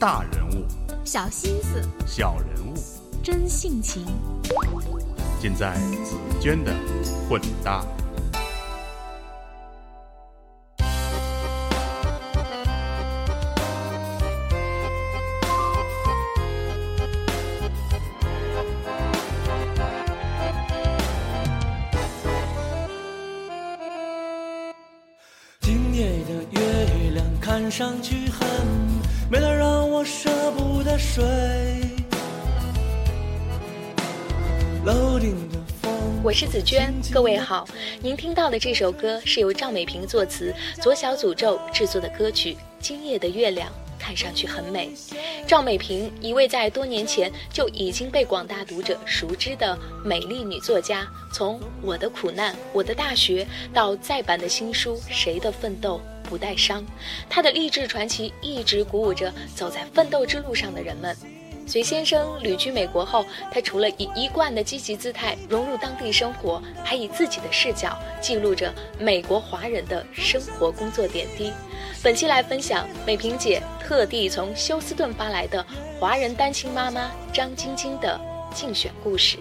大人物，小心思，小人物，真性情，尽在紫娟的混搭。今夜的月亮看上去很水。我是紫娟，各位好。您听到的这首歌是由赵美萍作词、左小诅咒制作的歌曲《今夜的月亮看上去很美》。赵美萍，一位在多年前就已经被广大读者熟知的美丽女作家，从《我的苦难》《我的大学》到再版的新书《谁的奋斗不带伤》，她的励志传奇一直鼓舞着走在奋斗之路上的人们。隋先生旅居美国后，他除了以一贯的积极姿态融入当地生活，还以自己的视角记录着美国华人的生活工作点滴。本期来分享美萍姐特地从休斯顿发来的华人单亲妈妈张晶晶的竞选故事。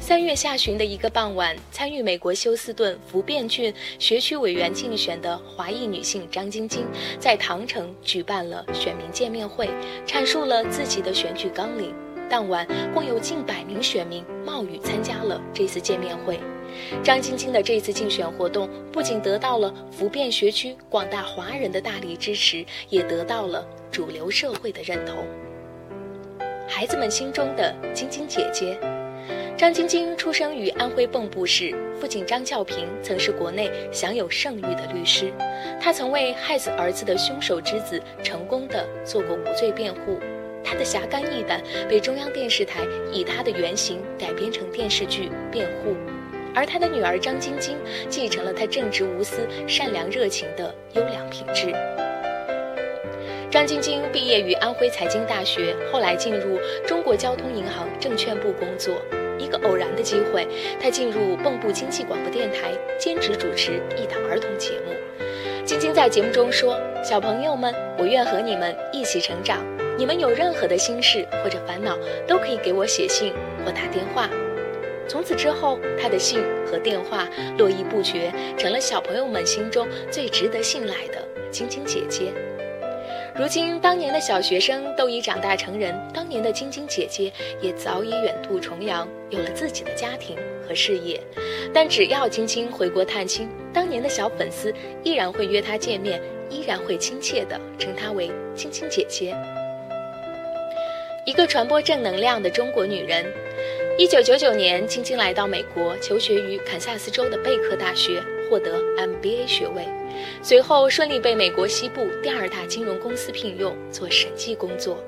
三月下旬的一个傍晚，参与美国休斯顿福变郡学区委员竞选的华裔女性张晶晶，在唐城举办了选民见面会，阐述了自己的选举纲领。当晚，共有近百名选民冒雨参加了这次见面会。张晶晶的这次竞选活动不仅得到了福变学区广大华人的大力支持，也得到了主流社会的认同。孩子们心中的晶晶姐姐。张晶晶出生于安徽蚌埠市，父亲张孝平曾是国内享有盛誉的律师，他曾为害死儿子的凶手之子成功的做过无罪辩护。他的侠肝义胆被中央电视台以他的原型改编成电视剧《辩护》，而他的女儿张晶晶继承了他正直无私、善良热情的优良品质。张晶晶毕业于安徽财经大学，后来进入中国交通银行证券部工作。一个偶然的机会，她进入蚌埠经济广播电台，兼职主持一档儿童节目。晶晶在节目中说：“小朋友们，我愿和你们一起成长。你们有任何的心事或者烦恼，都可以给我写信或打电话。”从此之后，她的信和电话络绎不绝，成了小朋友们心中最值得信赖的晶晶姐姐。如今，当年的小学生都已长大成人，当年的晶晶姐姐也早已远渡重洋，有了自己的家庭和事业。但只要晶晶回国探亲，当年的小粉丝依然会约她见面，依然会亲切地称她为晶晶姐姐。一个传播正能量的中国女人。一九九九年，晶晶来到美国求学于堪萨斯州的贝克大学，获得 MBA 学位。随后顺利被美国西部第二大金融公司聘用做审计工作。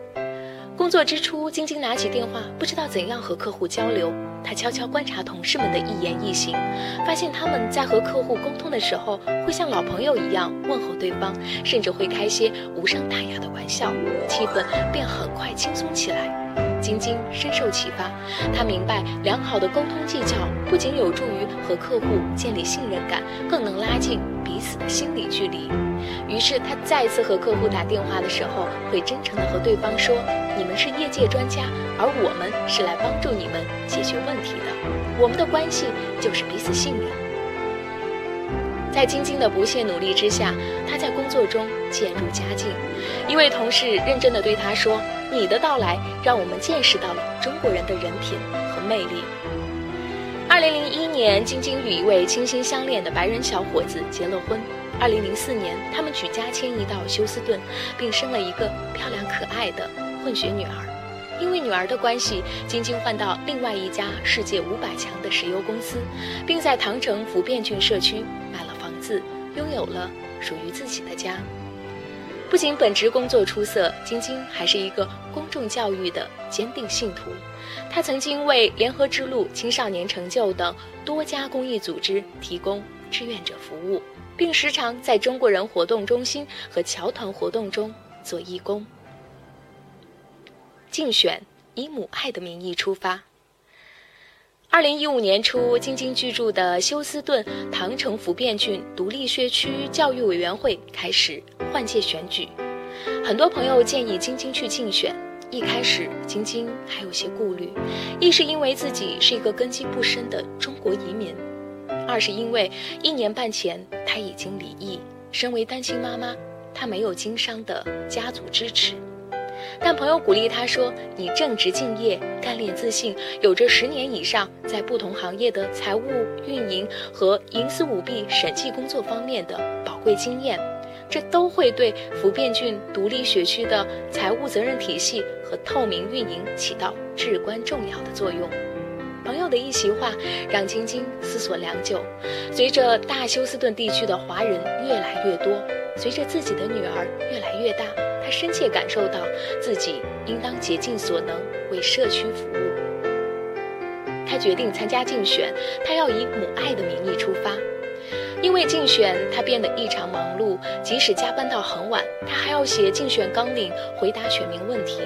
工作之初，晶晶拿起电话，不知道怎样和客户交流。她悄悄观察同事们的一言一行，发现他们在和客户沟通的时候，会像老朋友一样问候对方，甚至会开些无伤大雅的玩笑，气氛便很快轻松起来。晶晶深受启发，她明白良好的沟通技巧不仅有助于和客户建立信任感，更能拉近彼此的心理距离。于是，她再次和客户打电话的时候，会真诚地和对方说：“你们是业界专家，而我们是来帮助你们解决问题的。我们的关系就是彼此信任。”在晶晶的不懈努力之下，她在工作中渐入佳境。一位同事认真地对她说：“你的到来让我们见识到了中国人的人品和魅力。”二零零一年，晶晶与一位倾心相恋的白人小伙子结了婚。二零零四年，他们举家迁移到休斯顿，并生了一个漂亮可爱的混血女儿。因为女儿的关系，晶晶换到另外一家世界五百强的石油公司，并在唐城福变郡社区买了拥有了属于自己的家。不仅本职工作出色，晶晶还是一个公众教育的坚定信徒。她曾经为联合之路、青少年成就等多家公益组织提供志愿者服务，并时常在中国人活动中心和侨团活动中做义工。竞选以母爱的名义出发。二零一五年初，晶晶居住的休斯顿唐城福变郡独立学区教育委员会开始换届选举，很多朋友建议晶晶去竞选。一开始，晶晶还有些顾虑，一是因为自己是一个根基不深的中国移民，二是因为一年半前她已经离异，身为单亲妈妈，她没有经商的家族支持。但朋友鼓励他说：“你正直敬业、干练自信，有着十年以上在不同行业的财务运营和营私舞弊审计工作方面的宝贵经验，这都会对福变郡独立学区的财务责任体系和透明运营起到至关重要的作用。”朋友的一席话让晶晶思索良久。随着大休斯顿地区的华人越来越多，随着自己的女儿越来越大。他深切感受到自己应当竭尽所能为社区服务。他决定参加竞选，他要以母爱的名义出发。因为竞选，他变得异常忙碌，即使加班到很晚，他还要写竞选纲领，回答选民问题。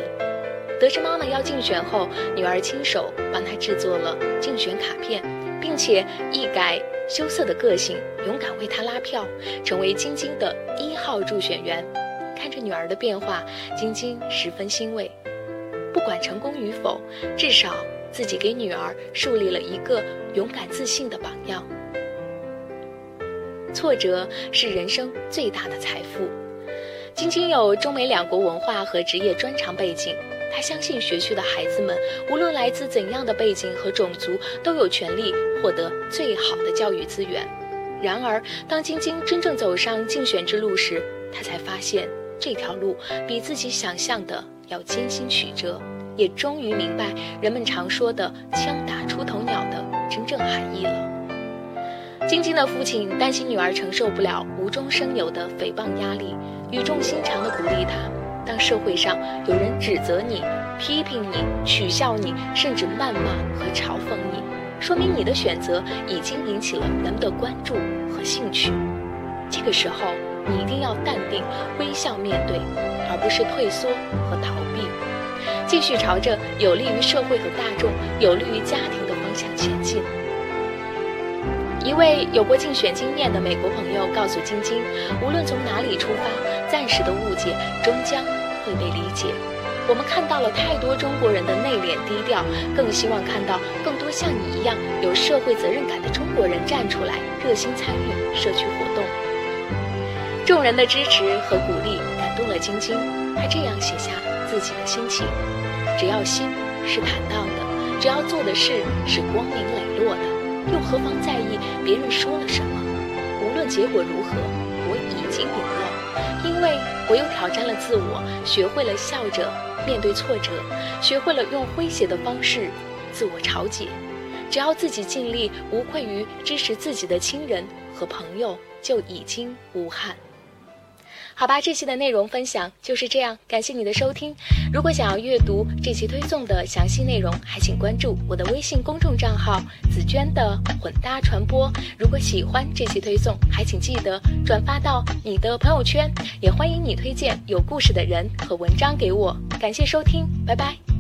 得知妈妈要竞选后，女儿亲手帮她制作了竞选卡片，并且一改羞涩的个性，勇敢为她拉票，成为晶晶的一号助选员。看着女儿的变化，晶晶十分欣慰。不管成功与否，至少自己给女儿树立了一个勇敢自信的榜样。挫折是人生最大的财富。晶晶有中美两国文化和职业专长背景，他相信学区的孩子们，无论来自怎样的背景和种族，都有权利获得最好的教育资源。然而，当晶晶真正走上竞选之路时，她才发现。这条路比自己想象的要艰辛曲折，也终于明白人们常说的“枪打出头鸟”的真正含义了。晶晶的父亲担心女儿承受不了无中生有的诽谤压力，语重心长地鼓励她：当社会上有人指责你、批评你、取笑你，甚至谩骂和嘲讽你，说明你的选择已经引起了人们的关注和兴趣。这个时候。你一定要淡定，微笑面对，而不是退缩和逃避，继续朝着有利于社会和大众、有利于家庭的方向前进。一位有过竞选经验的美国朋友告诉晶晶，无论从哪里出发，暂时的误解终将会被理解。我们看到了太多中国人的内敛低调，更希望看到更多像你一样有社会责任感的中国人站出来，热心参与社区活动。众人的支持和鼓励感动了晶晶，她这样写下自己的心情：只要心是坦荡的，只要做的事是光明磊落的，又何妨在意别人说了什么？无论结果如何，我又挑战了自我，学会了笑着面对挫折，学会了用诙谐的方式自我调节。只要自己尽力，无愧于支持自己的亲人和朋友，就已经无憾。好吧，这期的内容分享就是这样，感谢你的收听。如果想要阅读这期推送的详细内容，还请关注我的微信公众账号“紫娟的混搭传播”。如果喜欢这期推送，还请记得转发到你的朋友圈，也欢迎你推荐有故事的人和文章给我。感谢收听，拜拜。